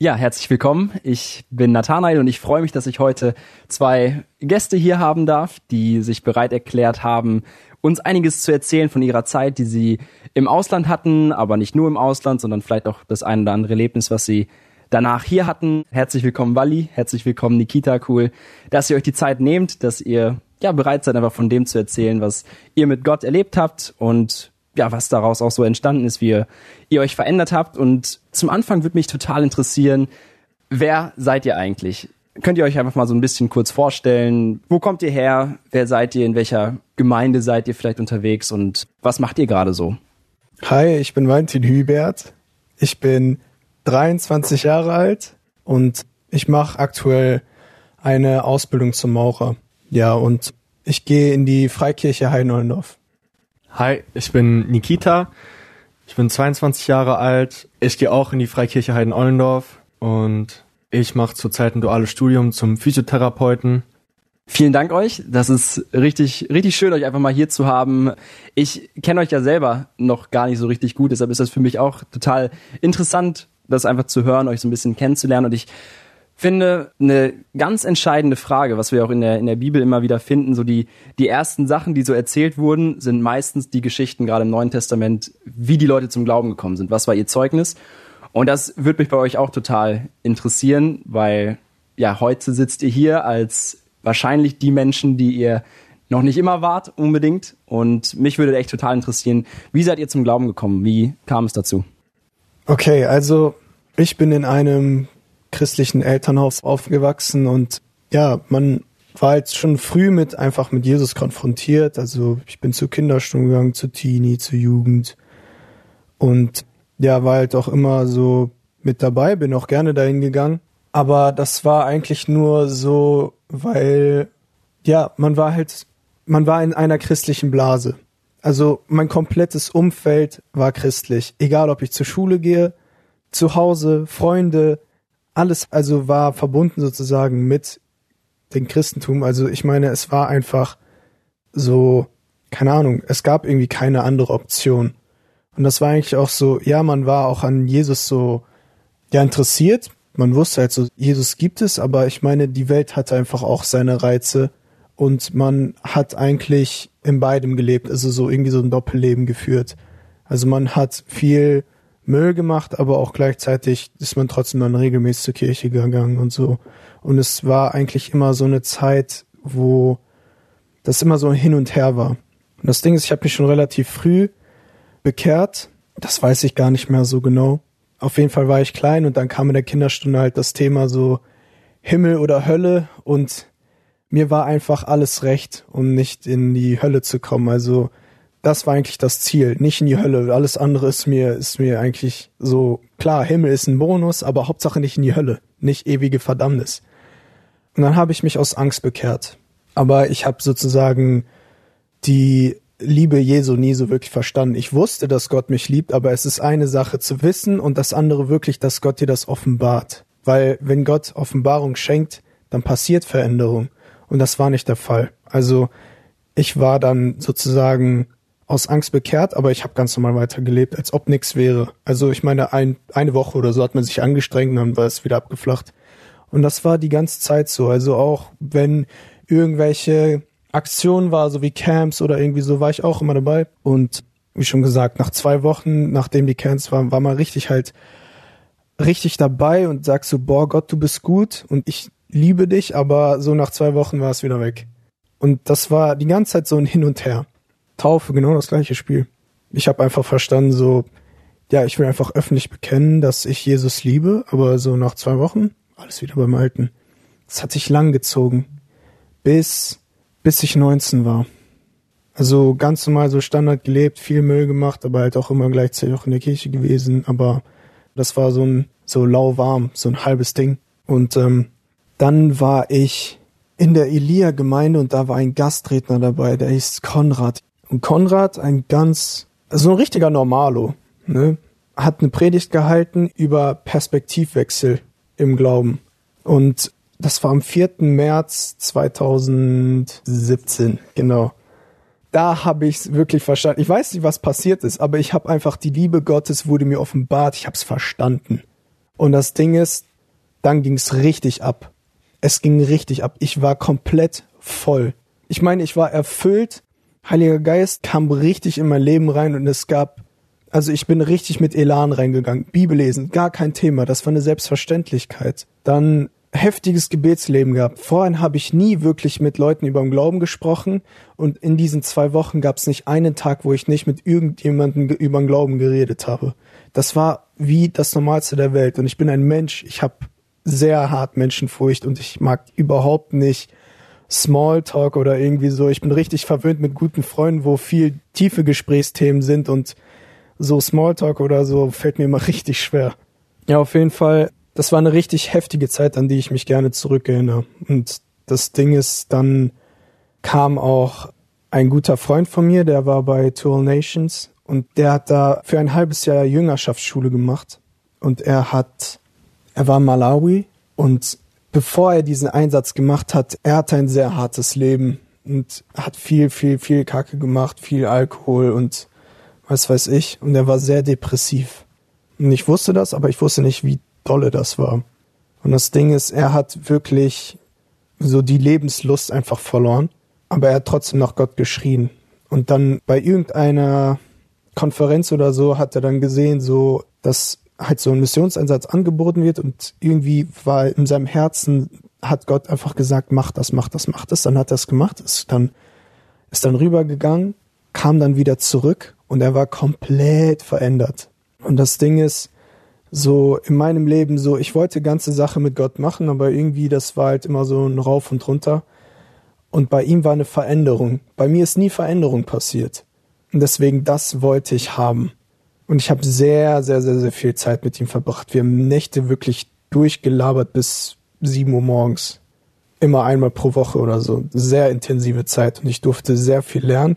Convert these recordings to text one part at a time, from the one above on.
Ja, herzlich willkommen. Ich bin Nathanael und ich freue mich, dass ich heute zwei Gäste hier haben darf, die sich bereit erklärt haben, uns einiges zu erzählen von ihrer Zeit, die sie im Ausland hatten, aber nicht nur im Ausland, sondern vielleicht auch das ein oder andere Erlebnis, was sie danach hier hatten. Herzlich willkommen, Wally. Herzlich willkommen, Nikita. Cool, dass ihr euch die Zeit nehmt, dass ihr ja bereit seid, einfach von dem zu erzählen, was ihr mit Gott erlebt habt und ja, was daraus auch so entstanden ist, wie ihr, ihr euch verändert habt. Und zum Anfang würde mich total interessieren, wer seid ihr eigentlich? Könnt ihr euch einfach mal so ein bisschen kurz vorstellen? Wo kommt ihr her? Wer seid ihr? In welcher Gemeinde seid ihr vielleicht unterwegs? Und was macht ihr gerade so? Hi, ich bin Valentin Hubert. Ich bin 23 Jahre alt und ich mache aktuell eine Ausbildung zum Maurer. Ja, und ich gehe in die Freikirche Heinoldorf. Hi, ich bin Nikita. Ich bin 22 Jahre alt. Ich gehe auch in die Freikirche Heiden-Ollendorf und ich mache zurzeit ein duales Studium zum Physiotherapeuten. Vielen Dank euch. Das ist richtig, richtig schön, euch einfach mal hier zu haben. Ich kenne euch ja selber noch gar nicht so richtig gut, deshalb ist das für mich auch total interessant, das einfach zu hören, euch so ein bisschen kennenzulernen. Und ich finde, eine ganz entscheidende Frage, was wir auch in der, in der Bibel immer wieder finden, so die, die ersten Sachen, die so erzählt wurden, sind meistens die Geschichten, gerade im Neuen Testament, wie die Leute zum Glauben gekommen sind. Was war ihr Zeugnis? Und das würde mich bei euch auch total interessieren, weil ja, heute sitzt ihr hier als wahrscheinlich die Menschen, die ihr noch nicht immer wart unbedingt. Und mich würde echt total interessieren, wie seid ihr zum Glauben gekommen? Wie kam es dazu? Okay, also ich bin in einem christlichen Elternhaus aufgewachsen und ja, man war halt schon früh mit einfach mit Jesus konfrontiert. Also ich bin zur Kinderstunde gegangen, zu Teenie, zur Jugend und ja, war halt auch immer so mit dabei, bin auch gerne dahin gegangen. Aber das war eigentlich nur so, weil ja, man war halt, man war in einer christlichen Blase. Also mein komplettes Umfeld war christlich. Egal, ob ich zur Schule gehe, zu Hause, Freunde, alles also war verbunden sozusagen mit dem Christentum. Also ich meine, es war einfach so, keine Ahnung, es gab irgendwie keine andere Option. Und das war eigentlich auch so, ja, man war auch an Jesus so, ja, interessiert. Man wusste halt so, Jesus gibt es, aber ich meine, die Welt hatte einfach auch seine Reize und man hat eigentlich in beidem gelebt, also so irgendwie so ein Doppelleben geführt. Also man hat viel Müll gemacht, aber auch gleichzeitig ist man trotzdem dann regelmäßig zur Kirche gegangen und so. Und es war eigentlich immer so eine Zeit, wo das immer so hin und her war. Und das Ding ist, ich habe mich schon relativ früh bekehrt. Das weiß ich gar nicht mehr so genau. Auf jeden Fall war ich klein und dann kam in der Kinderstunde halt das Thema so Himmel oder Hölle und mir war einfach alles recht, um nicht in die Hölle zu kommen. Also das war eigentlich das Ziel, nicht in die Hölle. Alles andere ist mir, ist mir eigentlich so, klar, Himmel ist ein Bonus, aber Hauptsache nicht in die Hölle, nicht ewige Verdammnis. Und dann habe ich mich aus Angst bekehrt. Aber ich habe sozusagen die Liebe Jesu nie so wirklich verstanden. Ich wusste, dass Gott mich liebt, aber es ist eine Sache zu wissen und das andere wirklich, dass Gott dir das offenbart. Weil wenn Gott Offenbarung schenkt, dann passiert Veränderung. Und das war nicht der Fall. Also ich war dann sozusagen aus Angst bekehrt, aber ich habe ganz normal weitergelebt, als ob nichts wäre. Also ich meine, ein, eine Woche oder so hat man sich angestrengt und dann war es wieder abgeflacht. Und das war die ganze Zeit so. Also auch wenn irgendwelche Aktionen war, so wie Camps oder irgendwie so, war ich auch immer dabei. Und wie schon gesagt, nach zwei Wochen, nachdem die Camps waren, war man richtig halt richtig dabei und sagst so, boah Gott, du bist gut und ich liebe dich, aber so nach zwei Wochen war es wieder weg. Und das war die ganze Zeit so ein Hin und Her. Taufe genau das gleiche Spiel. Ich habe einfach verstanden, so, ja, ich will einfach öffentlich bekennen, dass ich Jesus liebe, aber so nach zwei Wochen alles wieder beim Alten. Es hat sich lang gezogen, bis, bis ich 19 war. Also ganz normal so Standard gelebt, viel Müll gemacht, aber halt auch immer gleichzeitig auch in der Kirche gewesen. Aber das war so ein so lauwarm, so ein halbes Ding. Und ähm, dann war ich in der Elia-Gemeinde und da war ein Gastredner dabei, der hieß Konrad. Und Konrad, ein ganz, so ein richtiger Normalo, ne, hat eine Predigt gehalten über Perspektivwechsel im Glauben. Und das war am 4. März 2017, genau. Da habe ich es wirklich verstanden. Ich weiß nicht, was passiert ist, aber ich habe einfach die Liebe Gottes wurde mir offenbart. Ich habe es verstanden. Und das Ding ist, dann ging es richtig ab. Es ging richtig ab. Ich war komplett voll. Ich meine, ich war erfüllt. Heiliger Geist kam richtig in mein Leben rein und es gab, also ich bin richtig mit Elan reingegangen. Bibel lesen, gar kein Thema. Das war eine Selbstverständlichkeit. Dann heftiges Gebetsleben gehabt. Vorhin habe ich nie wirklich mit Leuten über den Glauben gesprochen und in diesen zwei Wochen gab es nicht einen Tag, wo ich nicht mit irgendjemandem über den Glauben geredet habe. Das war wie das Normalste der Welt und ich bin ein Mensch. Ich habe sehr hart Menschenfurcht und ich mag überhaupt nicht Smalltalk oder irgendwie so. Ich bin richtig verwöhnt mit guten Freunden, wo viel tiefe Gesprächsthemen sind und so Smalltalk oder so fällt mir immer richtig schwer. Ja, auf jeden Fall, das war eine richtig heftige Zeit, an die ich mich gerne zurückerinnere. Und das Ding ist, dann kam auch ein guter Freund von mir, der war bei Tool Nations und der hat da für ein halbes Jahr Jüngerschaftsschule gemacht. Und er hat er war Malawi und bevor er diesen Einsatz gemacht hat, er hatte ein sehr hartes Leben und hat viel, viel, viel Kacke gemacht, viel Alkohol und was weiß ich. Und er war sehr depressiv. Und ich wusste das, aber ich wusste nicht, wie dolle das war. Und das Ding ist, er hat wirklich so die Lebenslust einfach verloren, aber er hat trotzdem nach Gott geschrien. Und dann bei irgendeiner Konferenz oder so hat er dann gesehen, so, dass halt so ein Missionseinsatz angeboten wird und irgendwie war in seinem Herzen hat Gott einfach gesagt, mach das, mach das, mach das. Dann hat er es gemacht, ist dann, ist dann rübergegangen, kam dann wieder zurück und er war komplett verändert. Und das Ding ist, so in meinem Leben so, ich wollte ganze Sache mit Gott machen, aber irgendwie das war halt immer so ein Rauf und runter. Und bei ihm war eine Veränderung. Bei mir ist nie Veränderung passiert. Und deswegen das wollte ich haben. Und ich habe sehr, sehr, sehr, sehr viel Zeit mit ihm verbracht. Wir haben Nächte wirklich durchgelabert bis sieben Uhr morgens. Immer einmal pro Woche oder so. Sehr intensive Zeit und ich durfte sehr viel lernen.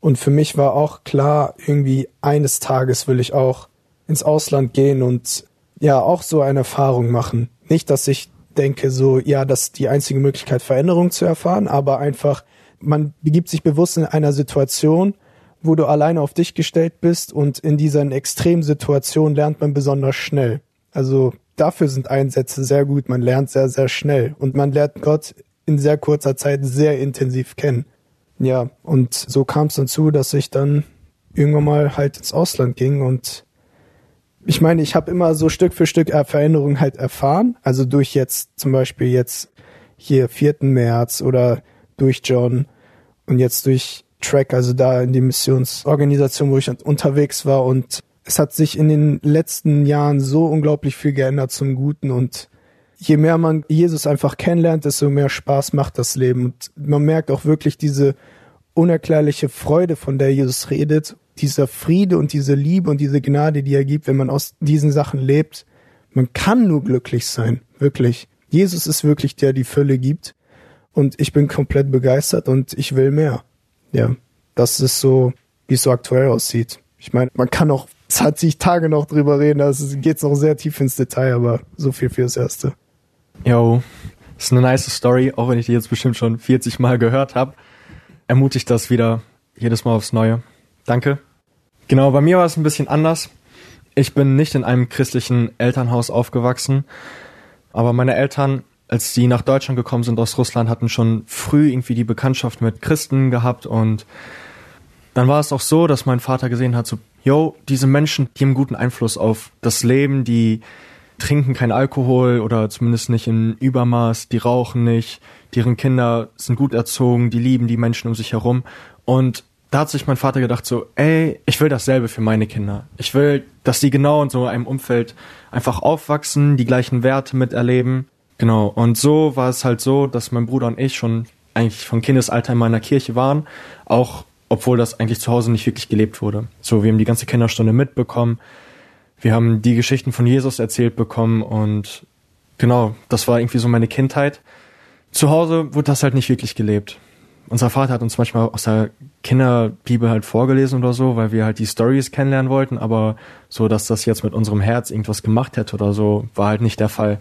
Und für mich war auch klar, irgendwie eines Tages will ich auch ins Ausland gehen und ja, auch so eine Erfahrung machen. Nicht, dass ich denke, so, ja, das ist die einzige Möglichkeit, Veränderung zu erfahren, aber einfach, man begibt sich bewusst in einer Situation, wo du alleine auf dich gestellt bist und in diesen Extremsituationen lernt man besonders schnell. Also dafür sind Einsätze sehr gut. Man lernt sehr, sehr schnell und man lernt Gott in sehr kurzer Zeit sehr intensiv kennen. Ja, und so kam es dann zu, dass ich dann irgendwann mal halt ins Ausland ging und ich meine, ich habe immer so Stück für Stück Veränderungen halt erfahren. Also durch jetzt zum Beispiel jetzt hier 4. März oder durch John und jetzt durch Track, also da in die Missionsorganisation, wo ich unterwegs war. Und es hat sich in den letzten Jahren so unglaublich viel geändert zum Guten. Und je mehr man Jesus einfach kennenlernt, desto mehr Spaß macht das Leben. Und man merkt auch wirklich diese unerklärliche Freude, von der Jesus redet, dieser Friede und diese Liebe und diese Gnade, die er gibt, wenn man aus diesen Sachen lebt. Man kann nur glücklich sein, wirklich. Jesus ist wirklich der, die Fülle gibt. Und ich bin komplett begeistert und ich will mehr ja, das ist so, wie es so aktuell aussieht. Ich meine, man kann auch 20 Tage noch drüber reden, da geht noch sehr tief ins Detail, aber so viel fürs Erste. Jo, ist eine nice Story, auch wenn ich die jetzt bestimmt schon 40 Mal gehört habe. Ermutigt das wieder jedes Mal aufs Neue. Danke. Genau, bei mir war es ein bisschen anders. Ich bin nicht in einem christlichen Elternhaus aufgewachsen, aber meine Eltern als sie nach Deutschland gekommen sind aus Russland, hatten schon früh irgendwie die Bekanntschaft mit Christen gehabt und dann war es auch so, dass mein Vater gesehen hat, so, yo, diese Menschen, die haben guten Einfluss auf das Leben, die trinken kein Alkohol oder zumindest nicht in Übermaß, die rauchen nicht, deren Kinder sind gut erzogen, die lieben die Menschen um sich herum und da hat sich mein Vater gedacht so, ey, ich will dasselbe für meine Kinder. Ich will, dass die genau in so einem Umfeld einfach aufwachsen, die gleichen Werte miterleben Genau, und so war es halt so, dass mein Bruder und ich schon eigentlich von Kindesalter in meiner Kirche waren, auch obwohl das eigentlich zu Hause nicht wirklich gelebt wurde. So, wir haben die ganze Kinderstunde mitbekommen, wir haben die Geschichten von Jesus erzählt bekommen und genau, das war irgendwie so meine Kindheit. zu Hause wurde das halt nicht wirklich gelebt. Unser Vater hat uns manchmal aus der Kinderbibel halt vorgelesen oder so, weil wir halt die Stories kennenlernen wollten, aber so, dass das jetzt mit unserem Herz irgendwas gemacht hätte oder so, war halt nicht der Fall.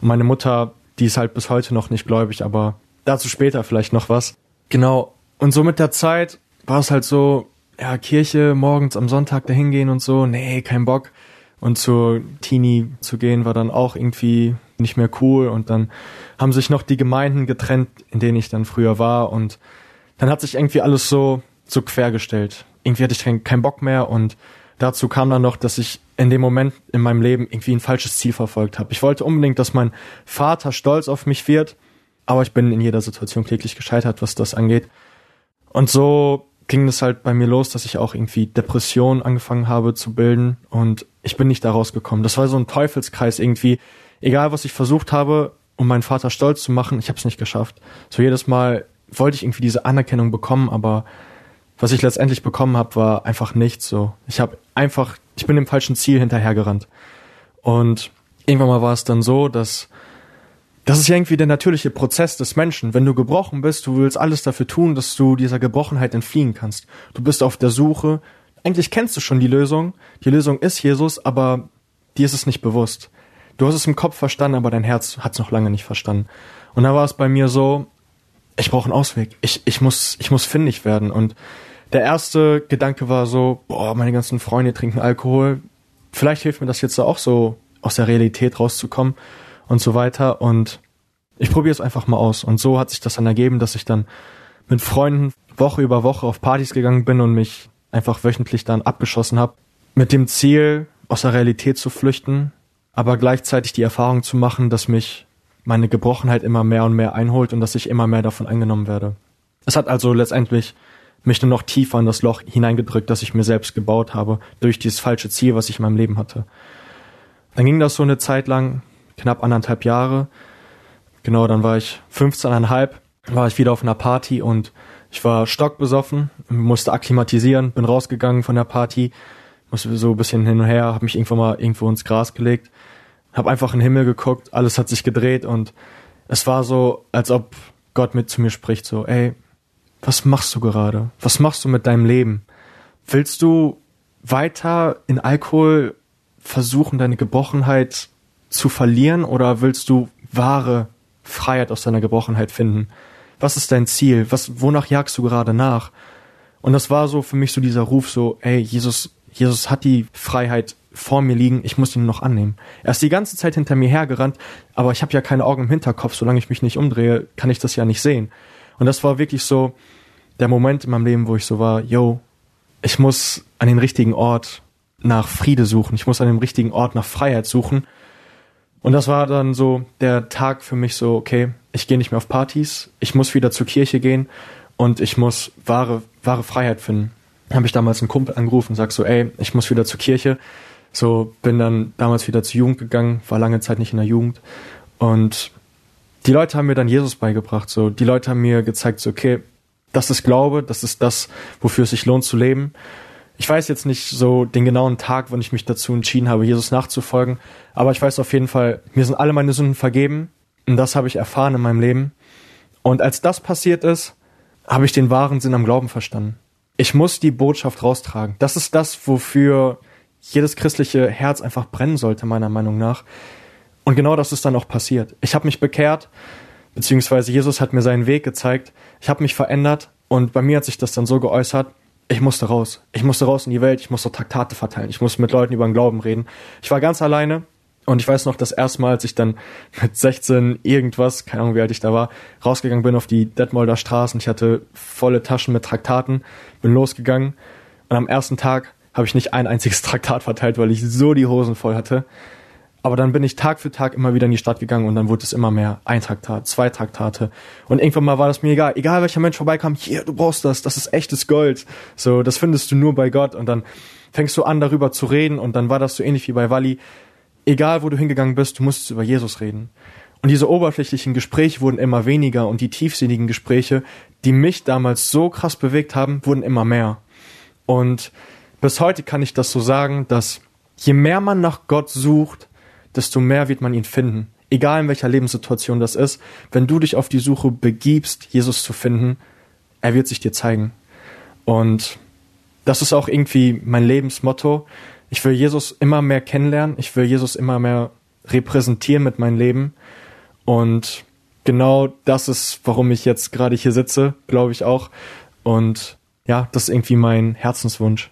Und meine Mutter, die ist halt bis heute noch nicht gläubig, aber dazu später vielleicht noch was. Genau. Und so mit der Zeit war es halt so, ja, Kirche morgens am Sonntag dahin gehen und so, nee, kein Bock. Und zur Teenie zu gehen war dann auch irgendwie nicht mehr cool und dann haben sich noch die Gemeinden getrennt, in denen ich dann früher war und dann hat sich irgendwie alles so, so quergestellt. Irgendwie hatte ich keinen kein Bock mehr und dazu kam dann noch, dass ich in dem Moment in meinem Leben irgendwie ein falsches Ziel verfolgt habe. Ich wollte unbedingt, dass mein Vater stolz auf mich wird, aber ich bin in jeder Situation kläglich gescheitert, was das angeht. Und so ging es halt bei mir los, dass ich auch irgendwie Depressionen angefangen habe zu bilden und ich bin nicht da rausgekommen. Das war so ein Teufelskreis irgendwie. Egal, was ich versucht habe, um meinen Vater stolz zu machen, ich habe es nicht geschafft. So jedes Mal wollte ich irgendwie diese Anerkennung bekommen, aber was ich letztendlich bekommen habe, war einfach nichts so. Ich habe einfach, ich bin dem falschen Ziel hinterhergerannt. Und irgendwann mal war es dann so, dass das ist ja irgendwie der natürliche Prozess des Menschen. Wenn du gebrochen bist, du willst alles dafür tun, dass du dieser Gebrochenheit entfliehen kannst. Du bist auf der Suche. Eigentlich kennst du schon die Lösung. Die Lösung ist Jesus, aber dir ist es nicht bewusst. Du hast es im Kopf verstanden, aber dein Herz hat es noch lange nicht verstanden. Und da war es bei mir so, ich brauche einen Ausweg. Ich, ich, muss, ich muss findig werden. Und der erste Gedanke war so, boah, meine ganzen Freunde trinken Alkohol. Vielleicht hilft mir das jetzt auch so, aus der Realität rauszukommen und so weiter. Und ich probiere es einfach mal aus. Und so hat sich das dann ergeben, dass ich dann mit Freunden Woche über Woche auf Partys gegangen bin und mich einfach wöchentlich dann abgeschossen habe, mit dem Ziel, aus der Realität zu flüchten, aber gleichzeitig die Erfahrung zu machen, dass mich meine Gebrochenheit immer mehr und mehr einholt und dass ich immer mehr davon eingenommen werde. Es hat also letztendlich mich nur noch tiefer in das Loch hineingedrückt, das ich mir selbst gebaut habe, durch dieses falsche Ziel, was ich in meinem Leben hatte. Dann ging das so eine Zeit lang, knapp anderthalb Jahre. Genau, dann war ich 15,5, war ich wieder auf einer Party und ich war stockbesoffen, musste akklimatisieren, bin rausgegangen von der Party, musste so ein bisschen hin und her, habe mich irgendwann mal irgendwo ins Gras gelegt, habe einfach in den Himmel geguckt, alles hat sich gedreht und es war so, als ob Gott mit zu mir spricht, so, ey, was machst du gerade? Was machst du mit deinem Leben? Willst du weiter in Alkohol versuchen, deine Gebrochenheit zu verlieren oder willst du wahre Freiheit aus deiner Gebrochenheit finden? Was ist dein Ziel? Was, wonach jagst du gerade nach? Und das war so für mich so dieser Ruf so, ey, Jesus, Jesus hat die Freiheit vor mir liegen, ich muss ihn noch annehmen. Er ist die ganze Zeit hinter mir hergerannt, aber ich habe ja keine Augen im Hinterkopf, solange ich mich nicht umdrehe, kann ich das ja nicht sehen. Und das war wirklich so der Moment in meinem Leben, wo ich so war, yo, ich muss an den richtigen Ort nach Friede suchen, ich muss an dem richtigen Ort nach Freiheit suchen und das war dann so der Tag für mich so, okay, ich gehe nicht mehr auf Partys, ich muss wieder zur Kirche gehen und ich muss wahre, wahre Freiheit finden. Habe ich damals einen Kumpel angerufen und sag so, ey, ich muss wieder zur Kirche. So bin dann damals wieder zur Jugend gegangen, war lange Zeit nicht in der Jugend und die Leute haben mir dann Jesus beigebracht. So, die Leute haben mir gezeigt, so, okay, das ist Glaube, das ist das, wofür es sich lohnt zu leben ich weiß jetzt nicht so den genauen Tag, wann ich mich dazu entschieden habe, Jesus nachzufolgen, aber ich weiß auf jeden Fall, mir sind alle meine Sünden vergeben und das habe ich erfahren in meinem Leben. Und als das passiert ist, habe ich den wahren Sinn am Glauben verstanden. Ich muss die Botschaft raustragen. Das ist das, wofür jedes christliche Herz einfach brennen sollte, meiner Meinung nach. Und genau das ist dann auch passiert. Ich habe mich bekehrt, beziehungsweise Jesus hat mir seinen Weg gezeigt. Ich habe mich verändert und bei mir hat sich das dann so geäußert, ich musste raus. Ich musste raus in die Welt, ich musste Traktate verteilen, ich musste mit Leuten über den Glauben reden. Ich war ganz alleine und ich weiß noch, das erste Mal, als ich dann mit 16 irgendwas, keine Ahnung wie alt ich da war, rausgegangen bin auf die Detmolder Straße und ich hatte volle Taschen mit Traktaten, bin losgegangen und am ersten Tag habe ich nicht ein einziges Traktat verteilt, weil ich so die Hosen voll hatte. Aber dann bin ich Tag für Tag immer wieder in die Stadt gegangen und dann wurde es immer mehr. Ein Traktat, zwei Traktate. Und irgendwann mal war das mir egal. Egal welcher Mensch vorbeikam, hier, du brauchst das, das ist echtes Gold. So, das findest du nur bei Gott. Und dann fängst du an, darüber zu reden. Und dann war das so ähnlich wie bei Walli. Egal, wo du hingegangen bist, du musst über Jesus reden. Und diese oberflächlichen Gespräche wurden immer weniger und die tiefsinnigen Gespräche, die mich damals so krass bewegt haben, wurden immer mehr. Und bis heute kann ich das so sagen, dass je mehr man nach Gott sucht, desto mehr wird man ihn finden. egal in welcher Lebenssituation das ist, wenn du dich auf die Suche begibst, Jesus zu finden, er wird sich dir zeigen. Und das ist auch irgendwie mein Lebensmotto. Ich will Jesus immer mehr kennenlernen. Ich will Jesus immer mehr repräsentieren mit meinem Leben. Und genau das ist, warum ich jetzt gerade hier sitze, glaube ich auch. Und ja, das ist irgendwie mein Herzenswunsch.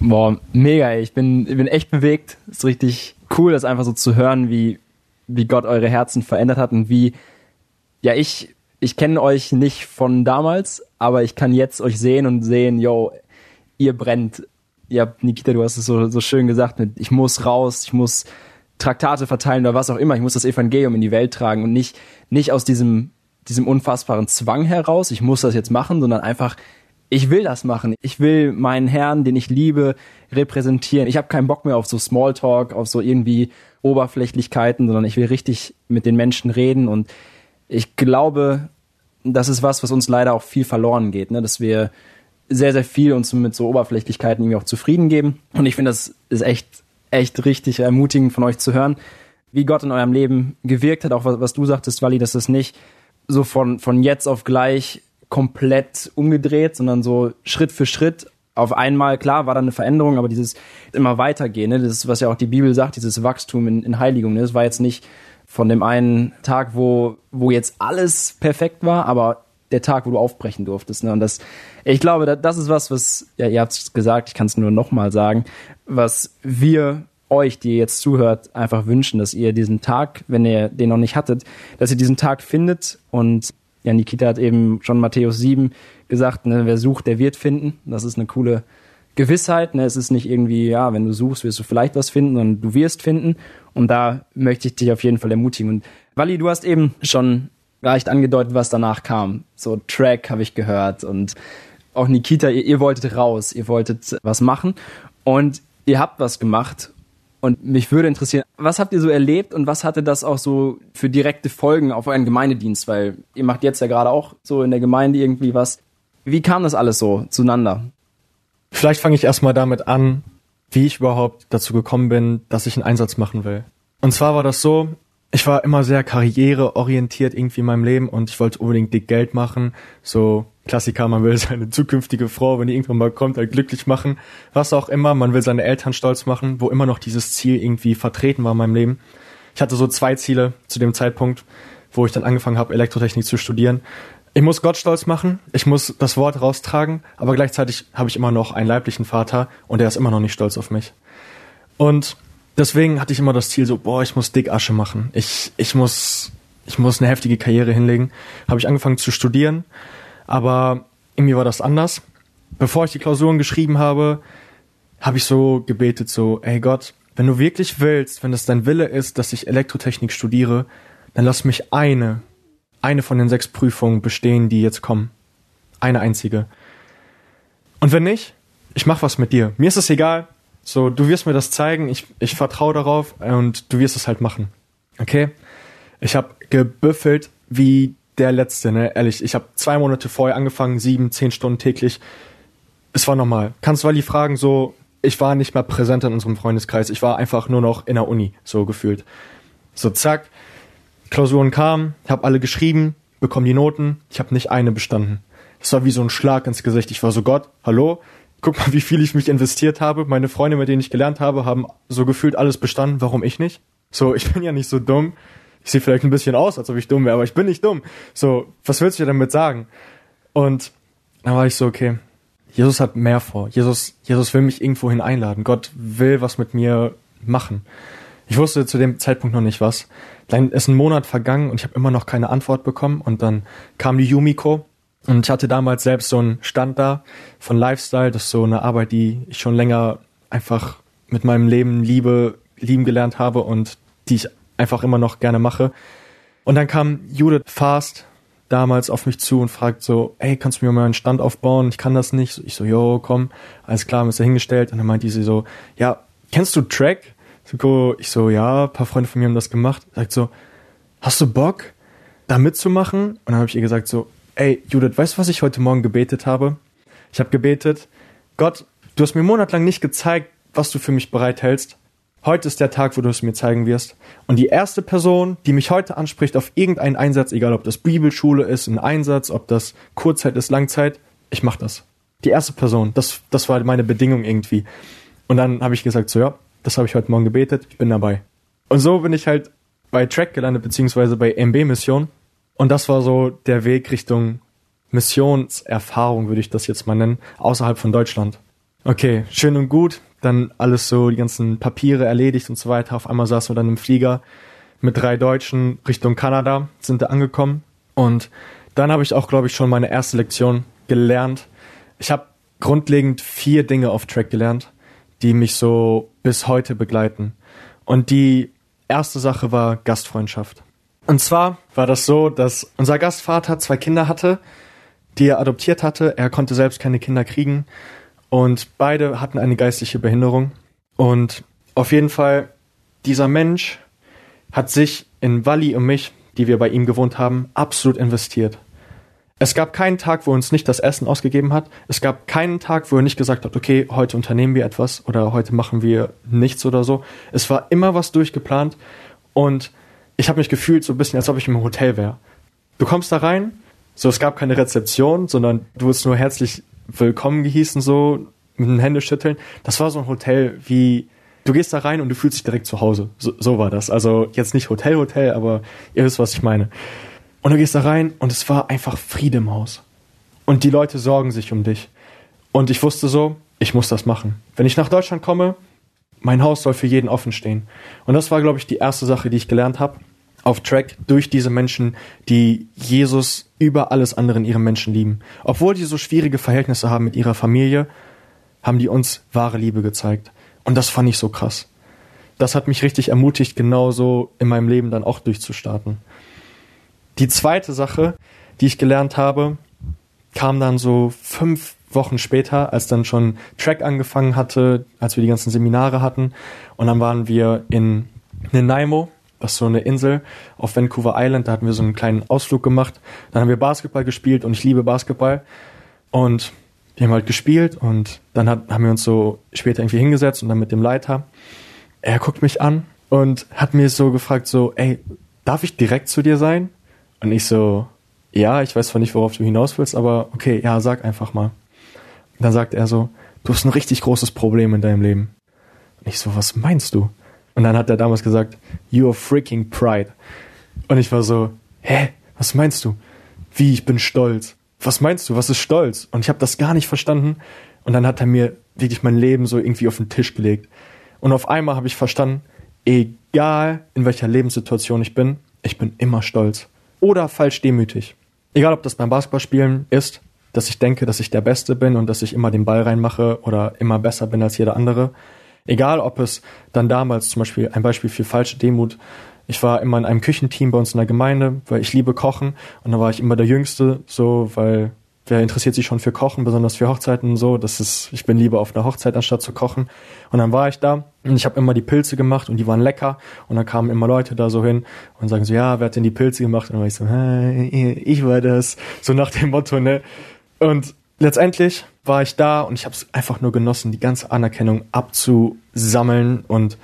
Boah, mega. Ich bin, ich bin echt bewegt. Ist richtig cool, das einfach so zu hören, wie, wie Gott eure Herzen verändert hat und wie, ja, ich, ich kenne euch nicht von damals, aber ich kann jetzt euch sehen und sehen, yo, ihr brennt. Ja, Nikita, du hast es so, so schön gesagt mit, ich muss raus, ich muss Traktate verteilen oder was auch immer, ich muss das Evangelium in die Welt tragen und nicht, nicht aus diesem, diesem unfassbaren Zwang heraus, ich muss das jetzt machen, sondern einfach, ich will das machen. Ich will meinen Herrn, den ich liebe, repräsentieren. Ich habe keinen Bock mehr auf so Smalltalk, auf so irgendwie Oberflächlichkeiten, sondern ich will richtig mit den Menschen reden und ich glaube, das ist was, was uns leider auch viel verloren geht, ne? dass wir sehr, sehr viel uns mit so Oberflächlichkeiten irgendwie auch zufrieden geben. Und ich finde, das ist echt, echt richtig ermutigend von euch zu hören, wie Gott in eurem Leben gewirkt hat, auch was, was du sagtest, Wally, dass das nicht so von, von jetzt auf gleich komplett umgedreht, sondern so Schritt für Schritt auf einmal, klar, war da eine Veränderung, aber dieses immer weitergehen, ne, das ist, was ja auch die Bibel sagt, dieses Wachstum in, in Heiligung, ne, das war jetzt nicht von dem einen Tag, wo, wo jetzt alles perfekt war, aber der Tag, wo du aufbrechen durftest. Ne? Und das, ich glaube, das ist was, was, ja, ihr habt es gesagt, ich kann es nur nochmal sagen, was wir euch, die ihr jetzt zuhört, einfach wünschen, dass ihr diesen Tag, wenn ihr den noch nicht hattet, dass ihr diesen Tag findet und ja, Nikita hat eben schon Matthäus 7 gesagt, ne, wer sucht, der wird finden. Das ist eine coole Gewissheit. Ne? Es ist nicht irgendwie, ja, wenn du suchst, wirst du vielleicht was finden, sondern du wirst finden. Und da möchte ich dich auf jeden Fall ermutigen. Und Wally, du hast eben schon leicht angedeutet, was danach kam. So Track habe ich gehört und auch Nikita, ihr, ihr wolltet raus, ihr wolltet was machen und ihr habt was gemacht und mich würde interessieren, was habt ihr so erlebt und was hatte das auch so für direkte Folgen auf euren Gemeindedienst? Weil ihr macht jetzt ja gerade auch so in der Gemeinde irgendwie was. Wie kam das alles so zueinander? Vielleicht fange ich erstmal damit an, wie ich überhaupt dazu gekommen bin, dass ich einen Einsatz machen will. Und zwar war das so, ich war immer sehr karriereorientiert irgendwie in meinem Leben und ich wollte unbedingt dick Geld machen. So Klassiker, man will seine zukünftige Frau, wenn die irgendwann mal kommt, halt glücklich machen. Was auch immer, man will seine Eltern stolz machen, wo immer noch dieses Ziel irgendwie vertreten war in meinem Leben. Ich hatte so zwei Ziele zu dem Zeitpunkt, wo ich dann angefangen habe, Elektrotechnik zu studieren. Ich muss Gott stolz machen, ich muss das Wort raustragen, aber gleichzeitig habe ich immer noch einen leiblichen Vater und der ist immer noch nicht stolz auf mich. Und deswegen hatte ich immer das Ziel so, boah, ich muss dick Asche machen. Ich, ich muss, ich muss eine heftige Karriere hinlegen. Habe ich angefangen zu studieren, aber irgendwie war das anders. Bevor ich die Klausuren geschrieben habe, habe ich so gebetet, so, ey Gott, wenn du wirklich willst, wenn das dein Wille ist, dass ich Elektrotechnik studiere, dann lass mich eine, eine von den sechs Prüfungen bestehen, die jetzt kommen. Eine einzige. Und wenn nicht, ich mach was mit dir. Mir ist es egal, so, du wirst mir das zeigen, ich, ich vertraue darauf und du wirst es halt machen. Okay? Ich habe gebüffelt wie der Letzte, ne? Ehrlich, ich habe zwei Monate vorher angefangen, sieben, zehn Stunden täglich. Es war normal. Kannst Wally fragen, so, ich war nicht mehr präsent in unserem Freundeskreis. Ich war einfach nur noch in der Uni, so gefühlt. So, zack, Klausuren kamen, habe alle geschrieben, bekomme die Noten, ich habe nicht eine bestanden. Das war wie so ein Schlag ins Gesicht. Ich war so, Gott, hallo, guck mal, wie viel ich mich investiert habe. Meine Freunde, mit denen ich gelernt habe, haben so gefühlt alles bestanden. Warum ich nicht? So, ich bin ja nicht so dumm. Ich sehe vielleicht ein bisschen aus, als ob ich dumm wäre, aber ich bin nicht dumm. So, was willst du dir damit sagen? Und dann war ich so, okay, Jesus hat mehr vor. Jesus, Jesus will mich irgendwo hin einladen. Gott will was mit mir machen. Ich wusste zu dem Zeitpunkt noch nicht was. Dann ist ein Monat vergangen und ich habe immer noch keine Antwort bekommen. Und dann kam die Yumiko und ich hatte damals selbst so einen Stand da von Lifestyle. Das ist so eine Arbeit, die ich schon länger einfach mit meinem Leben liebe, lieben gelernt habe und die ich einfach immer noch gerne mache. Und dann kam Judith Fast damals auf mich zu und fragt so, ey, kannst du mir mal einen Stand aufbauen? Ich kann das nicht. Ich so, jo, komm, alles klar, haben wir hingestellt. Und dann meinte sie so, ja, kennst du Track? Ich so, ja, ein paar Freunde von mir haben das gemacht. Sagt so, hast du Bock, da mitzumachen? Und dann habe ich ihr gesagt so, ey, Judith, weißt du, was ich heute Morgen gebetet habe? Ich habe gebetet, Gott, du hast mir monatelang nicht gezeigt, was du für mich bereithältst. Heute ist der Tag, wo du es mir zeigen wirst. Und die erste Person, die mich heute anspricht auf irgendeinen Einsatz, egal ob das Bibelschule ist, ein Einsatz, ob das Kurzzeit ist, Langzeit, ich mach das. Die erste Person, das, das war meine Bedingung irgendwie. Und dann habe ich gesagt, so ja, das habe ich heute Morgen gebetet, ich bin dabei. Und so bin ich halt bei Track gelandet, beziehungsweise bei MB-Mission. Und das war so der Weg Richtung Missionserfahrung, würde ich das jetzt mal nennen, außerhalb von Deutschland. Okay, schön und gut, dann alles so, die ganzen Papiere erledigt und so weiter. Auf einmal saßen wir dann im Flieger mit drei Deutschen Richtung Kanada, sind da angekommen. Und dann habe ich auch, glaube ich, schon meine erste Lektion gelernt. Ich habe grundlegend vier Dinge auf Track gelernt, die mich so bis heute begleiten. Und die erste Sache war Gastfreundschaft. Und zwar war das so, dass unser Gastvater zwei Kinder hatte, die er adoptiert hatte. Er konnte selbst keine Kinder kriegen und beide hatten eine geistliche Behinderung. Und auf jeden Fall, dieser Mensch hat sich in Wally und mich, die wir bei ihm gewohnt haben, absolut investiert. Es gab keinen Tag, wo er uns nicht das Essen ausgegeben hat. Es gab keinen Tag, wo er nicht gesagt hat, okay, heute unternehmen wir etwas oder heute machen wir nichts oder so. Es war immer was durchgeplant und ich habe mich gefühlt so ein bisschen, als ob ich im Hotel wäre. Du kommst da rein, so es gab keine Rezeption, sondern du wurdest nur herzlich willkommen gehießen, so mit den Händeschütteln. Das war so ein Hotel wie, du gehst da rein und du fühlst dich direkt zu Hause. So, so war das. Also jetzt nicht Hotel, Hotel, aber ihr wisst, was ich meine. Und du gehst da rein und es war einfach Friede im Haus. Und die Leute sorgen sich um dich. Und ich wusste so, ich muss das machen. Wenn ich nach Deutschland komme, mein Haus soll für jeden offen stehen. Und das war, glaube ich, die erste Sache, die ich gelernt habe auf Track durch diese Menschen, die Jesus über alles andere in ihrem Menschen lieben. Obwohl die so schwierige Verhältnisse haben mit ihrer Familie, haben die uns wahre Liebe gezeigt. Und das fand ich so krass. Das hat mich richtig ermutigt, genauso in meinem Leben dann auch durchzustarten. Die zweite Sache, die ich gelernt habe, kam dann so fünf Wochen später, als dann schon Track angefangen hatte, als wir die ganzen Seminare hatten. Und dann waren wir in Nanaimo, das so eine Insel auf Vancouver Island, da hatten wir so einen kleinen Ausflug gemacht. Dann haben wir Basketball gespielt und ich liebe Basketball. Und wir haben halt gespielt und dann hat, haben wir uns so später irgendwie hingesetzt und dann mit dem Leiter. Er guckt mich an und hat mir so gefragt, so, ey, darf ich direkt zu dir sein? Und ich so, ja, ich weiß zwar nicht, worauf du hinaus willst, aber okay, ja, sag einfach mal. Und dann sagt er so, du hast ein richtig großes Problem in deinem Leben. Und ich so, was meinst du? Und dann hat er damals gesagt, you are freaking pride. Und ich war so, hä, was meinst du? Wie, ich bin stolz. Was meinst du, was ist stolz? Und ich habe das gar nicht verstanden. Und dann hat er mir wirklich mein Leben so irgendwie auf den Tisch gelegt. Und auf einmal habe ich verstanden, egal in welcher Lebenssituation ich bin, ich bin immer stolz oder falsch demütig. Egal, ob das beim Basketballspielen ist, dass ich denke, dass ich der Beste bin und dass ich immer den Ball reinmache oder immer besser bin als jeder andere. Egal, ob es dann damals zum Beispiel ein Beispiel für falsche Demut. Ich war immer in einem Küchenteam bei uns in der Gemeinde, weil ich liebe Kochen und da war ich immer der Jüngste, so, weil wer interessiert sich schon für Kochen, besonders für Hochzeiten und so. Das ist, ich bin lieber auf einer Hochzeit anstatt zu kochen. Und dann war ich da und ich habe immer die Pilze gemacht und die waren lecker. Und dann kamen immer Leute da so hin und sagen so, ja, wer hat denn die Pilze gemacht? Und dann war ich so, ich war das. So nach dem Motto, ne? Und letztendlich war ich da und ich habe es einfach nur genossen, die ganze Anerkennung abzusammeln und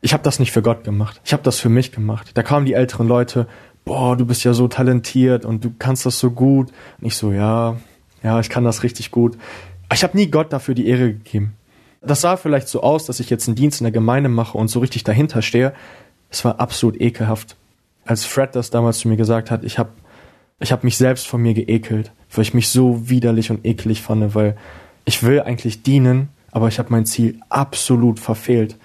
ich habe das nicht für Gott gemacht. Ich habe das für mich gemacht. Da kamen die älteren Leute boah, du bist ja so talentiert und du kannst das so gut. Und ich so, ja, ja, ich kann das richtig gut. Ich habe nie Gott dafür die Ehre gegeben. Das sah vielleicht so aus, dass ich jetzt einen Dienst in der Gemeinde mache und so richtig dahinter stehe. Es war absolut ekelhaft. Als Fred das damals zu mir gesagt hat, ich habe ich hab mich selbst von mir geekelt, weil ich mich so widerlich und eklig fand, weil ich will eigentlich dienen, aber ich habe mein Ziel absolut verfehlt.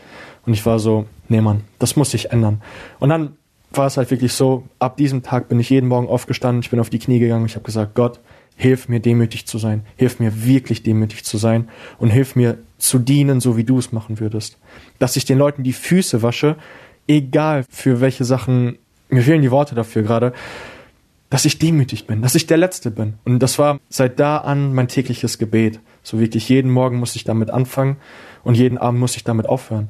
Und ich war so, nee Mann, das muss sich ändern. Und dann war es halt wirklich so, ab diesem Tag bin ich jeden Morgen aufgestanden, ich bin auf die Knie gegangen, ich habe gesagt, Gott, hilf mir demütig zu sein, hilf mir wirklich demütig zu sein und hilf mir zu dienen, so wie du es machen würdest. Dass ich den Leuten die Füße wasche, egal für welche Sachen, mir fehlen die Worte dafür gerade, dass ich demütig bin, dass ich der Letzte bin. Und das war seit da an mein tägliches Gebet. So wirklich jeden Morgen muss ich damit anfangen und jeden Abend muss ich damit aufhören.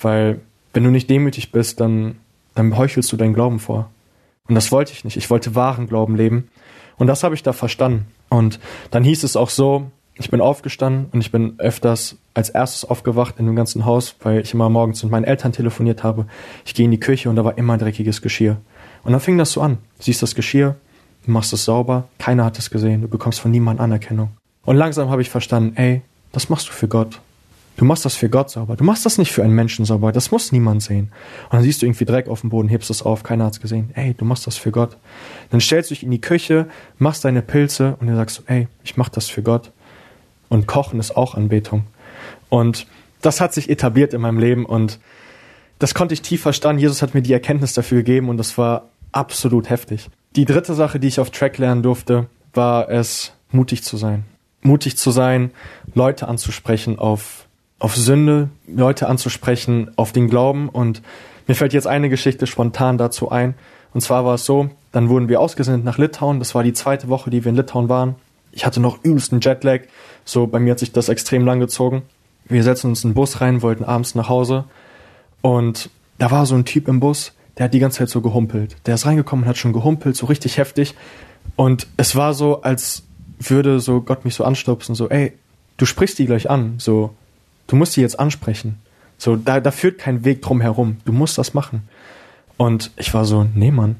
Weil wenn du nicht demütig bist, dann dann heuchelst du deinen Glauben vor. Und das wollte ich nicht. Ich wollte wahren Glauben leben. Und das habe ich da verstanden. Und dann hieß es auch so, ich bin aufgestanden und ich bin öfters als erstes aufgewacht in dem ganzen Haus, weil ich immer morgens mit meinen Eltern telefoniert habe. Ich gehe in die Küche und da war immer dreckiges Geschirr. Und dann fing das so an. Du siehst das Geschirr, machst es sauber, keiner hat es gesehen, du bekommst von niemandem Anerkennung. Und langsam habe ich verstanden, ey, das machst du für Gott. Du machst das für Gott sauber. Du machst das nicht für einen Menschen sauber. Das muss niemand sehen. Und dann siehst du irgendwie Dreck auf dem Boden, hebst es auf, keiner hat's gesehen. Ey, du machst das für Gott. Dann stellst du dich in die Küche, machst deine Pilze und dann sagst du, ey, ich mach das für Gott. Und Kochen ist auch Anbetung. Und das hat sich etabliert in meinem Leben und das konnte ich tief verstanden. Jesus hat mir die Erkenntnis dafür gegeben und das war absolut heftig. Die dritte Sache, die ich auf Track lernen durfte, war es, mutig zu sein. Mutig zu sein, Leute anzusprechen auf auf Sünde, Leute anzusprechen, auf den Glauben. Und mir fällt jetzt eine Geschichte spontan dazu ein. Und zwar war es so, dann wurden wir ausgesendet nach Litauen. Das war die zweite Woche, die wir in Litauen waren. Ich hatte noch übelsten Jetlag. So, bei mir hat sich das extrem lang gezogen. Wir setzen uns in den Bus rein, wollten abends nach Hause. Und da war so ein Typ im Bus, der hat die ganze Zeit so gehumpelt. Der ist reingekommen und hat schon gehumpelt, so richtig heftig. Und es war so, als würde so Gott mich so anstupsen, so, ey, du sprichst die gleich an, so, Du musst sie jetzt ansprechen. So, da, da führt kein Weg drum herum. Du musst das machen. Und ich war so, nee, Mann,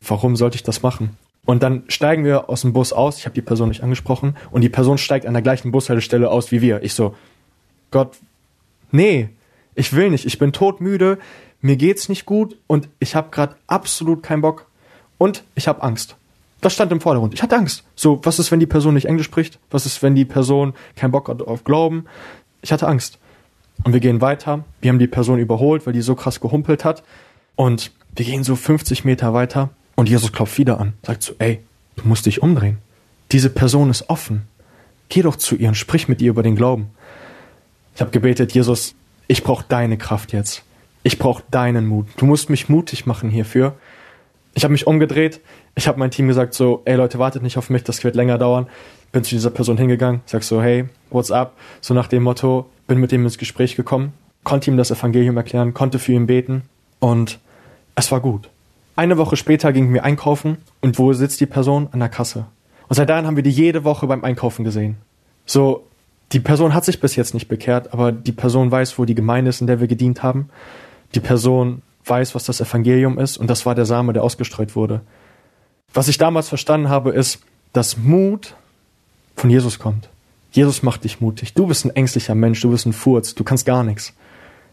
warum sollte ich das machen? Und dann steigen wir aus dem Bus aus. Ich habe die Person nicht angesprochen. Und die Person steigt an der gleichen Bushaltestelle aus wie wir. Ich so, Gott, nee, ich will nicht. Ich bin todmüde. Mir geht's nicht gut und ich habe gerade absolut keinen Bock. Und ich habe Angst. Das stand im Vordergrund. Ich hatte Angst. So, was ist, wenn die Person nicht Englisch spricht? Was ist, wenn die Person keinen Bock hat auf Glauben? Ich hatte Angst. Und wir gehen weiter. Wir haben die Person überholt, weil die so krass gehumpelt hat. Und wir gehen so 50 Meter weiter und Jesus klopft wieder an. Sagt so, ey, du musst dich umdrehen. Diese Person ist offen. Geh doch zu ihr und sprich mit ihr über den Glauben. Ich habe gebetet, Jesus, ich brauche deine Kraft jetzt. Ich brauche deinen Mut. Du musst mich mutig machen hierfür. Ich habe mich umgedreht. Ich habe mein Team gesagt so, ey Leute, wartet nicht auf mich, das wird länger dauern bin zu dieser Person hingegangen, sag so, hey, what's up? So nach dem Motto, bin mit ihm ins Gespräch gekommen, konnte ihm das Evangelium erklären, konnte für ihn beten und es war gut. Eine Woche später gingen wir einkaufen und wo sitzt die Person? An der Kasse. Und seit dahin haben wir die jede Woche beim Einkaufen gesehen. So, die Person hat sich bis jetzt nicht bekehrt, aber die Person weiß, wo die Gemeinde ist, in der wir gedient haben. Die Person weiß, was das Evangelium ist und das war der Same, der ausgestreut wurde. Was ich damals verstanden habe, ist, dass Mut von Jesus kommt. Jesus macht dich mutig. Du bist ein ängstlicher Mensch, du bist ein Furz, du kannst gar nichts.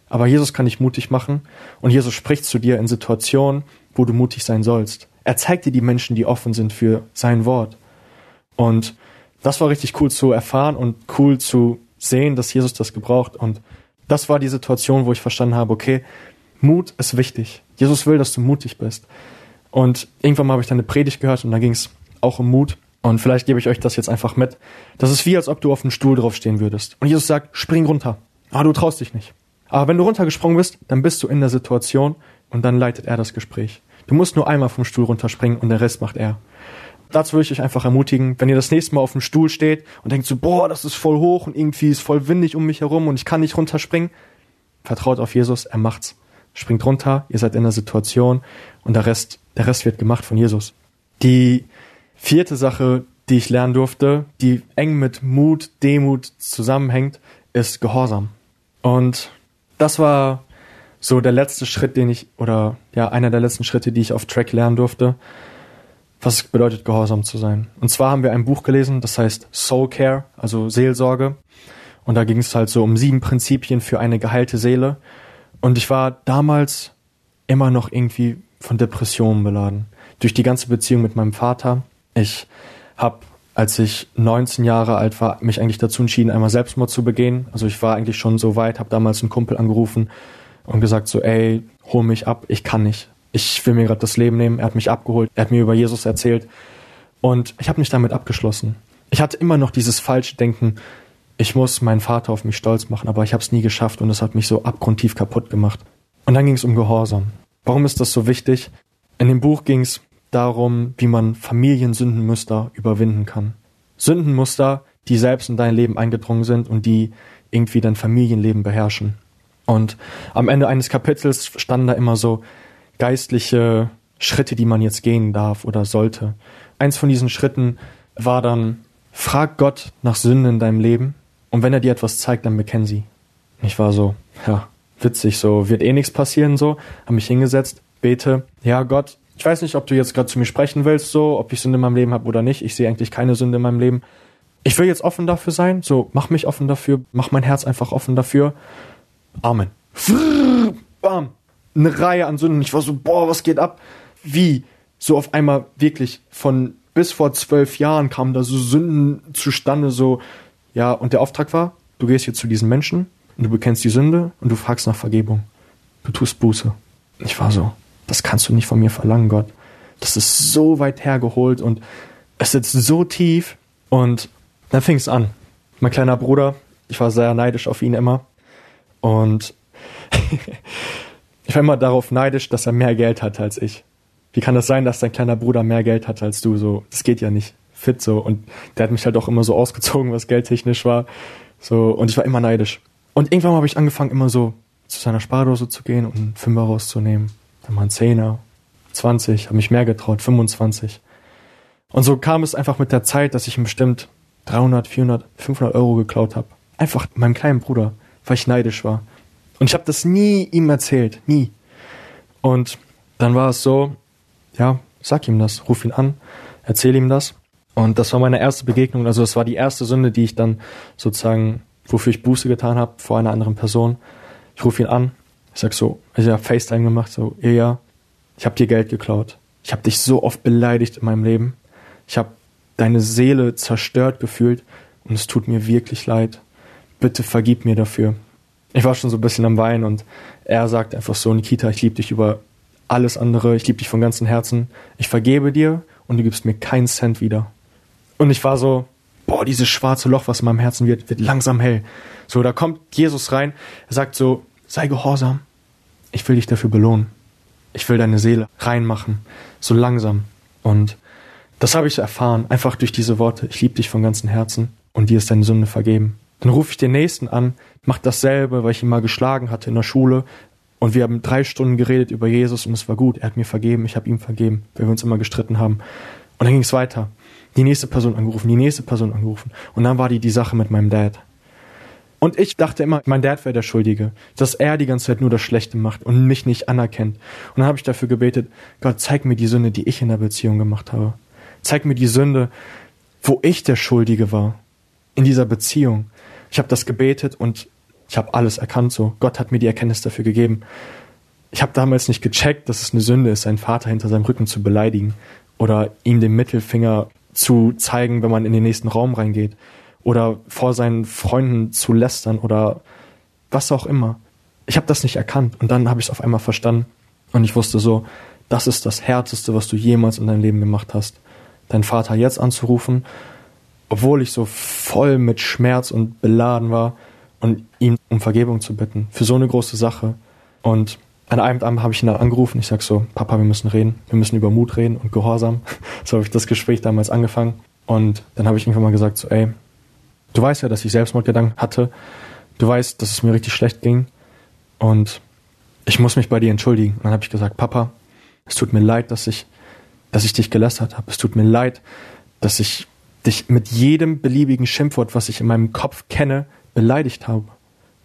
Aber Jesus kann dich mutig machen und Jesus spricht zu dir in Situationen, wo du mutig sein sollst. Er zeigt dir die Menschen, die offen sind für sein Wort. Und das war richtig cool zu erfahren und cool zu sehen, dass Jesus das gebraucht. Und das war die Situation, wo ich verstanden habe, okay, Mut ist wichtig. Jesus will, dass du mutig bist. Und irgendwann mal habe ich dann eine Predigt gehört und da ging es auch um Mut. Und vielleicht gebe ich euch das jetzt einfach mit. Das ist wie, als ob du auf einem Stuhl draufstehen würdest. Und Jesus sagt, spring runter. Aber du traust dich nicht. Aber wenn du runtergesprungen bist, dann bist du in der Situation und dann leitet er das Gespräch. Du musst nur einmal vom Stuhl runterspringen und der Rest macht er. Dazu würde ich euch einfach ermutigen, wenn ihr das nächste Mal auf dem Stuhl steht und denkt so, boah, das ist voll hoch und irgendwie ist voll windig um mich herum und ich kann nicht runterspringen, vertraut auf Jesus, er macht's. Springt runter, ihr seid in der Situation und der Rest, der Rest wird gemacht von Jesus. Die Vierte Sache, die ich lernen durfte, die eng mit Mut, Demut zusammenhängt, ist Gehorsam. Und das war so der letzte Schritt, den ich, oder ja, einer der letzten Schritte, die ich auf Track lernen durfte, was bedeutet, gehorsam zu sein. Und zwar haben wir ein Buch gelesen, das heißt Soul Care, also Seelsorge. Und da ging es halt so um sieben Prinzipien für eine geheilte Seele. Und ich war damals immer noch irgendwie von Depressionen beladen. Durch die ganze Beziehung mit meinem Vater ich habe, als ich 19 Jahre alt war, mich eigentlich dazu entschieden, einmal Selbstmord zu begehen. Also ich war eigentlich schon so weit, habe damals einen Kumpel angerufen und gesagt so, ey, hol mich ab, ich kann nicht. Ich will mir gerade das Leben nehmen. Er hat mich abgeholt, er hat mir über Jesus erzählt und ich habe mich damit abgeschlossen. Ich hatte immer noch dieses falsche Denken, ich muss meinen Vater auf mich stolz machen, aber ich habe es nie geschafft und es hat mich so abgrundtief kaputt gemacht. Und dann ging es um Gehorsam. Warum ist das so wichtig? In dem Buch ging es darum, wie man Familiensündenmuster überwinden kann. Sündenmuster, die selbst in dein Leben eingedrungen sind und die irgendwie dein Familienleben beherrschen. Und am Ende eines Kapitels standen da immer so geistliche Schritte, die man jetzt gehen darf oder sollte. Eins von diesen Schritten war dann, frag Gott nach Sünden in deinem Leben Und wenn er dir etwas zeigt, dann bekenn sie. Ich war so, ja, witzig, so, wird eh nichts passieren, so, hab mich hingesetzt, bete, ja Gott, ich weiß nicht, ob du jetzt gerade zu mir sprechen willst, so, ob ich Sünde in meinem Leben habe oder nicht. Ich sehe eigentlich keine Sünde in meinem Leben. Ich will jetzt offen dafür sein, so, mach mich offen dafür, mach mein Herz einfach offen dafür. Amen. Bam. Eine Reihe an Sünden. Ich war so, boah, was geht ab? Wie? So auf einmal wirklich von bis vor zwölf Jahren kamen da so Sünden zustande, so, ja, und der Auftrag war, du gehst jetzt zu diesen Menschen und du bekennst die Sünde und du fragst nach Vergebung. Du tust Buße. Ich war so, das kannst du nicht von mir verlangen, Gott. Das ist so weit hergeholt und es sitzt so tief. Und dann fing es an. Mein kleiner Bruder, ich war sehr neidisch auf ihn immer. Und ich war immer darauf neidisch, dass er mehr Geld hatte als ich. Wie kann das sein, dass dein kleiner Bruder mehr Geld hat als du? So, das geht ja nicht. Fit so. Und der hat mich halt auch immer so ausgezogen, was geldtechnisch war. So, und ich war immer neidisch. Und irgendwann habe ich angefangen, immer so zu seiner Spardose zu gehen und einen Fünfer rauszunehmen. Dann mal einen Zehner, 20, habe mich mehr getraut, 25. Und so kam es einfach mit der Zeit, dass ich ihm bestimmt 300, 400, 500 Euro geklaut habe. Einfach meinem kleinen Bruder, weil ich neidisch war. Und ich habe das nie ihm erzählt, nie. Und dann war es so, ja, sag ihm das, ruf ihn an, erzähl ihm das. Und das war meine erste Begegnung, also das war die erste Sünde, die ich dann sozusagen, wofür ich Buße getan habe vor einer anderen Person. Ich rufe ihn an, ich sag so, ich habe FaceTime gemacht, so, ja, ich habe dir Geld geklaut. Ich habe dich so oft beleidigt in meinem Leben. Ich habe deine Seele zerstört gefühlt und es tut mir wirklich leid. Bitte vergib mir dafür. Ich war schon so ein bisschen am Weinen und er sagt einfach so, Nikita, ich liebe dich über alles andere, ich liebe dich von ganzem Herzen. Ich vergebe dir und du gibst mir keinen Cent wieder. Und ich war so, boah, dieses schwarze Loch, was in meinem Herzen wird, wird langsam hell. So, da kommt Jesus rein, er sagt so, sei gehorsam, ich will dich dafür belohnen. Ich will deine Seele reinmachen, so langsam. Und das habe ich erfahren, einfach durch diese Worte, ich liebe dich von ganzem Herzen und dir ist deine Sünde vergeben. Dann rufe ich den Nächsten an, mach dasselbe, weil ich ihn mal geschlagen hatte in der Schule. Und wir haben drei Stunden geredet über Jesus und es war gut. Er hat mir vergeben, ich habe ihm vergeben, weil wir uns immer gestritten haben. Und dann ging es weiter. Die nächste Person angerufen, die nächste Person angerufen. Und dann war die die Sache mit meinem Dad. Und ich dachte immer, mein Dad wäre der Schuldige, dass er die ganze Zeit nur das Schlechte macht und mich nicht anerkennt. Und dann habe ich dafür gebetet, Gott, zeig mir die Sünde, die ich in der Beziehung gemacht habe. Zeig mir die Sünde, wo ich der Schuldige war in dieser Beziehung. Ich habe das gebetet und ich habe alles erkannt so. Gott hat mir die Erkenntnis dafür gegeben. Ich habe damals nicht gecheckt, dass es eine Sünde ist, seinen Vater hinter seinem Rücken zu beleidigen oder ihm den Mittelfinger zu zeigen, wenn man in den nächsten Raum reingeht oder vor seinen Freunden zu lästern oder was auch immer. Ich habe das nicht erkannt und dann habe ich es auf einmal verstanden und ich wusste so, das ist das Härteste, was du jemals in deinem Leben gemacht hast. Deinen Vater jetzt anzurufen, obwohl ich so voll mit Schmerz und beladen war und ihm um Vergebung zu bitten für so eine große Sache. Und an einem Abend habe ich ihn dann angerufen. Ich sag so, Papa, wir müssen reden. Wir müssen über Mut reden und Gehorsam. So habe ich das Gespräch damals angefangen. Und dann habe ich irgendwann mal gesagt so, ey, du weißt ja, dass ich Selbstmordgedanken hatte. Du weißt, dass es mir richtig schlecht ging. Und ich muss mich bei dir entschuldigen. Und dann habe ich gesagt, Papa, es tut mir leid, dass ich, dass ich dich gelästert habe. Es tut mir leid, dass ich dich mit jedem beliebigen Schimpfwort, was ich in meinem Kopf kenne, beleidigt habe.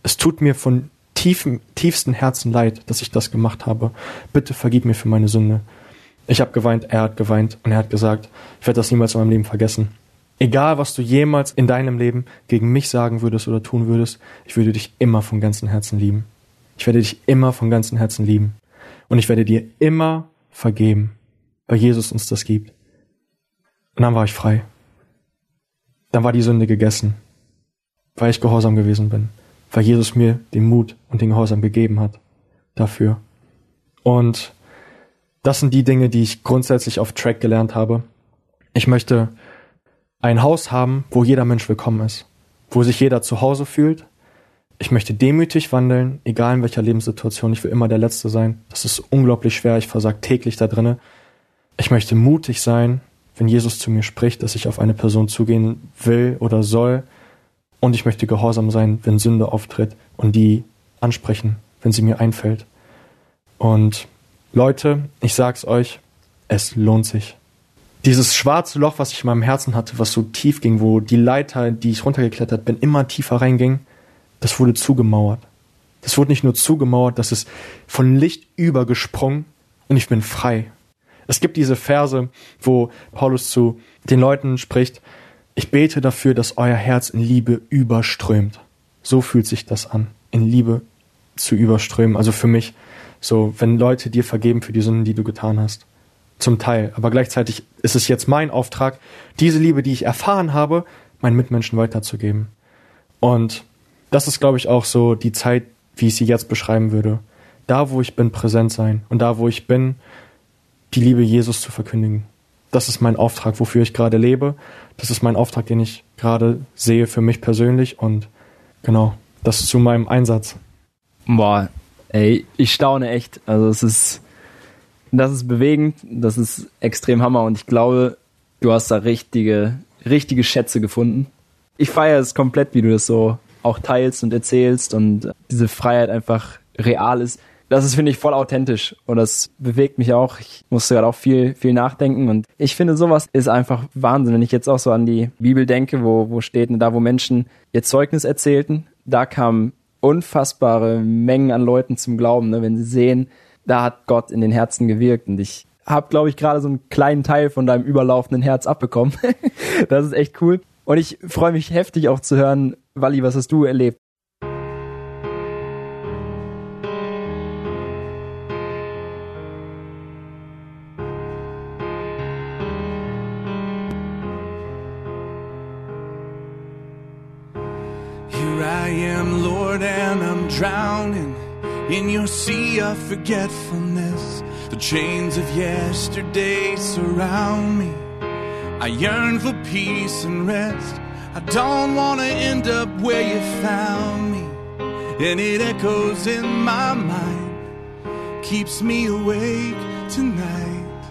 Es tut mir von tiefem, tiefsten Herzen leid, dass ich das gemacht habe. Bitte vergib mir für meine Sünde. Ich habe geweint, er hat geweint und er hat gesagt, ich werde das niemals in meinem Leben vergessen. Egal, was du jemals in deinem Leben gegen mich sagen würdest oder tun würdest, ich würde dich immer von ganzem Herzen lieben. Ich werde dich immer von ganzem Herzen lieben. Und ich werde dir immer vergeben, weil Jesus uns das gibt. Und dann war ich frei. Dann war die Sünde gegessen weil ich gehorsam gewesen bin, weil Jesus mir den Mut und den Gehorsam gegeben hat dafür. Und das sind die Dinge, die ich grundsätzlich auf Track gelernt habe. Ich möchte ein Haus haben, wo jeder Mensch willkommen ist, wo sich jeder zu Hause fühlt. Ich möchte demütig wandeln, egal in welcher Lebenssituation. Ich will immer der Letzte sein. Das ist unglaublich schwer. Ich versag täglich da drinnen. Ich möchte mutig sein, wenn Jesus zu mir spricht, dass ich auf eine Person zugehen will oder soll. Und ich möchte gehorsam sein, wenn Sünde auftritt und die ansprechen, wenn sie mir einfällt. Und Leute, ich sag's euch, es lohnt sich. dieses schwarze Loch, was ich in meinem Herzen hatte, was so tief ging, wo die Leiter, die ich runtergeklettert bin, immer tiefer reinging, das wurde zugemauert. Das wurde nicht nur zugemauert, das ist von Licht übergesprungen und ich bin frei. Es gibt diese Verse, wo Paulus zu den Leuten spricht, ich bete dafür, dass euer Herz in Liebe überströmt. So fühlt sich das an, in Liebe zu überströmen. Also für mich, so, wenn Leute dir vergeben für die Sünden, die du getan hast. Zum Teil. Aber gleichzeitig ist es jetzt mein Auftrag, diese Liebe, die ich erfahren habe, meinen Mitmenschen weiterzugeben. Und das ist, glaube ich, auch so die Zeit, wie ich sie jetzt beschreiben würde. Da, wo ich bin, präsent sein. Und da, wo ich bin, die Liebe Jesus zu verkündigen. Das ist mein Auftrag, wofür ich gerade lebe. Das ist mein Auftrag, den ich gerade sehe für mich persönlich. Und genau, das zu meinem Einsatz. Boah, ey, ich staune echt. Also es ist, das ist bewegend, das ist extrem Hammer und ich glaube, du hast da richtige, richtige Schätze gefunden. Ich feiere es komplett, wie du das so auch teilst und erzählst und diese Freiheit einfach real ist. Das ist, finde ich, voll authentisch und das bewegt mich auch. Ich musste gerade auch viel, viel nachdenken und ich finde, sowas ist einfach Wahnsinn. Wenn ich jetzt auch so an die Bibel denke, wo, wo steht, da wo Menschen ihr Zeugnis erzählten, da kamen unfassbare Mengen an Leuten zum Glauben, ne? wenn sie sehen, da hat Gott in den Herzen gewirkt und ich habe, glaube ich, gerade so einen kleinen Teil von deinem überlaufenden Herz abbekommen. das ist echt cool. Und ich freue mich heftig auch zu hören, Wally, was hast du erlebt? Drowning in your sea of forgetfulness. The chains of yesterday surround me. I yearn for peace and rest. I don't want to end up where you found me. And it echoes in my mind, keeps me awake tonight.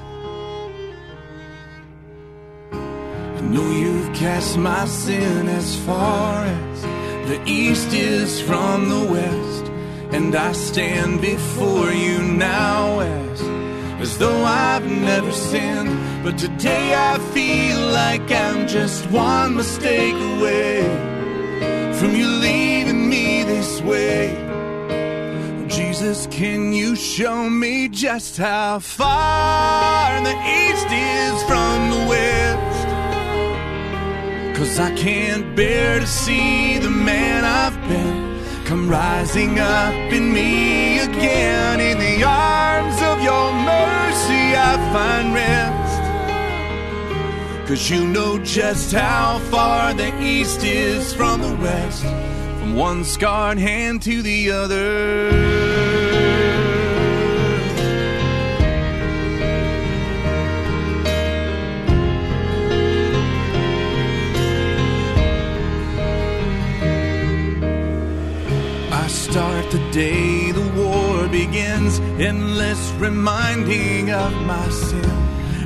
I know you've cast my sin as far as the east is from the west. And I stand before you now as, as though I've never sinned. But today I feel like I'm just one mistake away from you leaving me this way. Jesus, can you show me just how far the east is from the west? Cause I can't bear to see the man I've been come rising up in me again. In the arms of your mercy, I find rest. Cause you know just how far the east is from the west, from one scarred hand to the other. The day the war begins, endless reminding of my sin.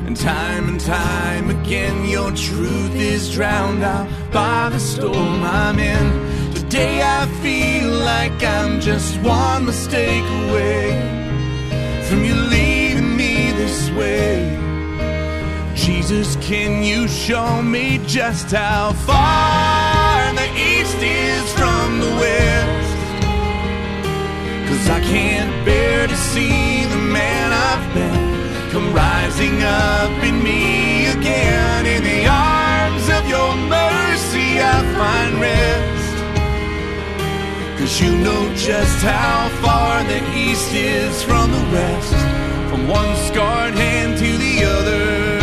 And time and time again, your truth is drowned out by the storm I'm in. Today I feel like I'm just one mistake away from you leaving me this way. Jesus, can you show me just how far the east is from the west? Cause I can't bear to see the man I've been come rising up in me again. In the arms of your mercy, I find rest. Cause you know just how far the east is from the west, from one scarred hand to the other.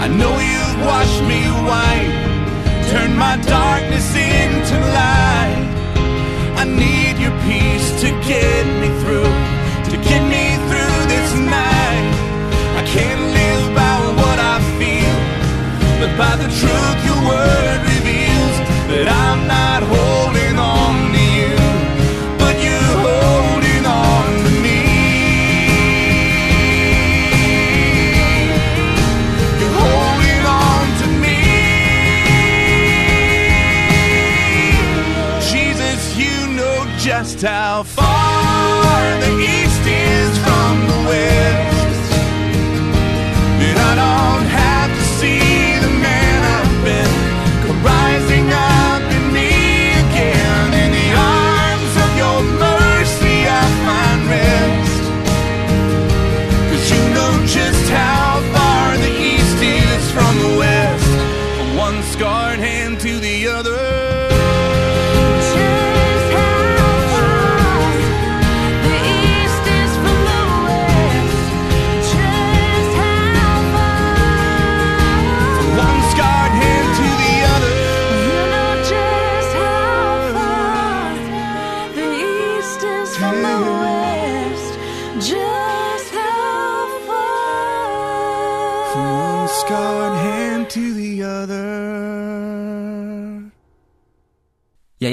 I know you've washed me white, turned my darkness into light. Need your peace to get me through, to get me through this night. I can't live by what I feel, but by the truth your word reveals that I'm not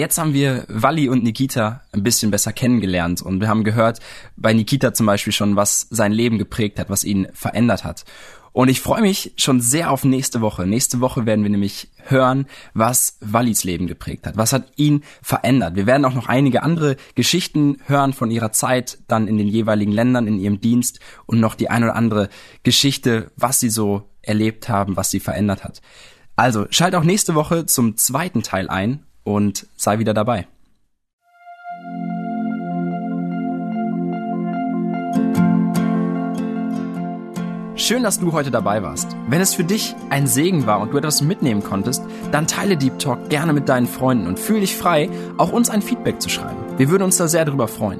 jetzt haben wir Wally und Nikita ein bisschen besser kennengelernt und wir haben gehört bei Nikita zum Beispiel schon, was sein Leben geprägt hat, was ihn verändert hat. Und ich freue mich schon sehr auf nächste Woche. Nächste Woche werden wir nämlich hören, was Wallis Leben geprägt hat. Was hat ihn verändert? Wir werden auch noch einige andere Geschichten hören von ihrer Zeit dann in den jeweiligen Ländern, in ihrem Dienst und noch die ein oder andere Geschichte, was sie so erlebt haben, was sie verändert hat. Also schalt auch nächste Woche zum zweiten Teil ein und sei wieder dabei. Schön, dass du heute dabei warst. Wenn es für dich ein Segen war und du etwas mitnehmen konntest, dann teile Deep Talk gerne mit deinen Freunden und fühle dich frei, auch uns ein Feedback zu schreiben. Wir würden uns da sehr darüber freuen.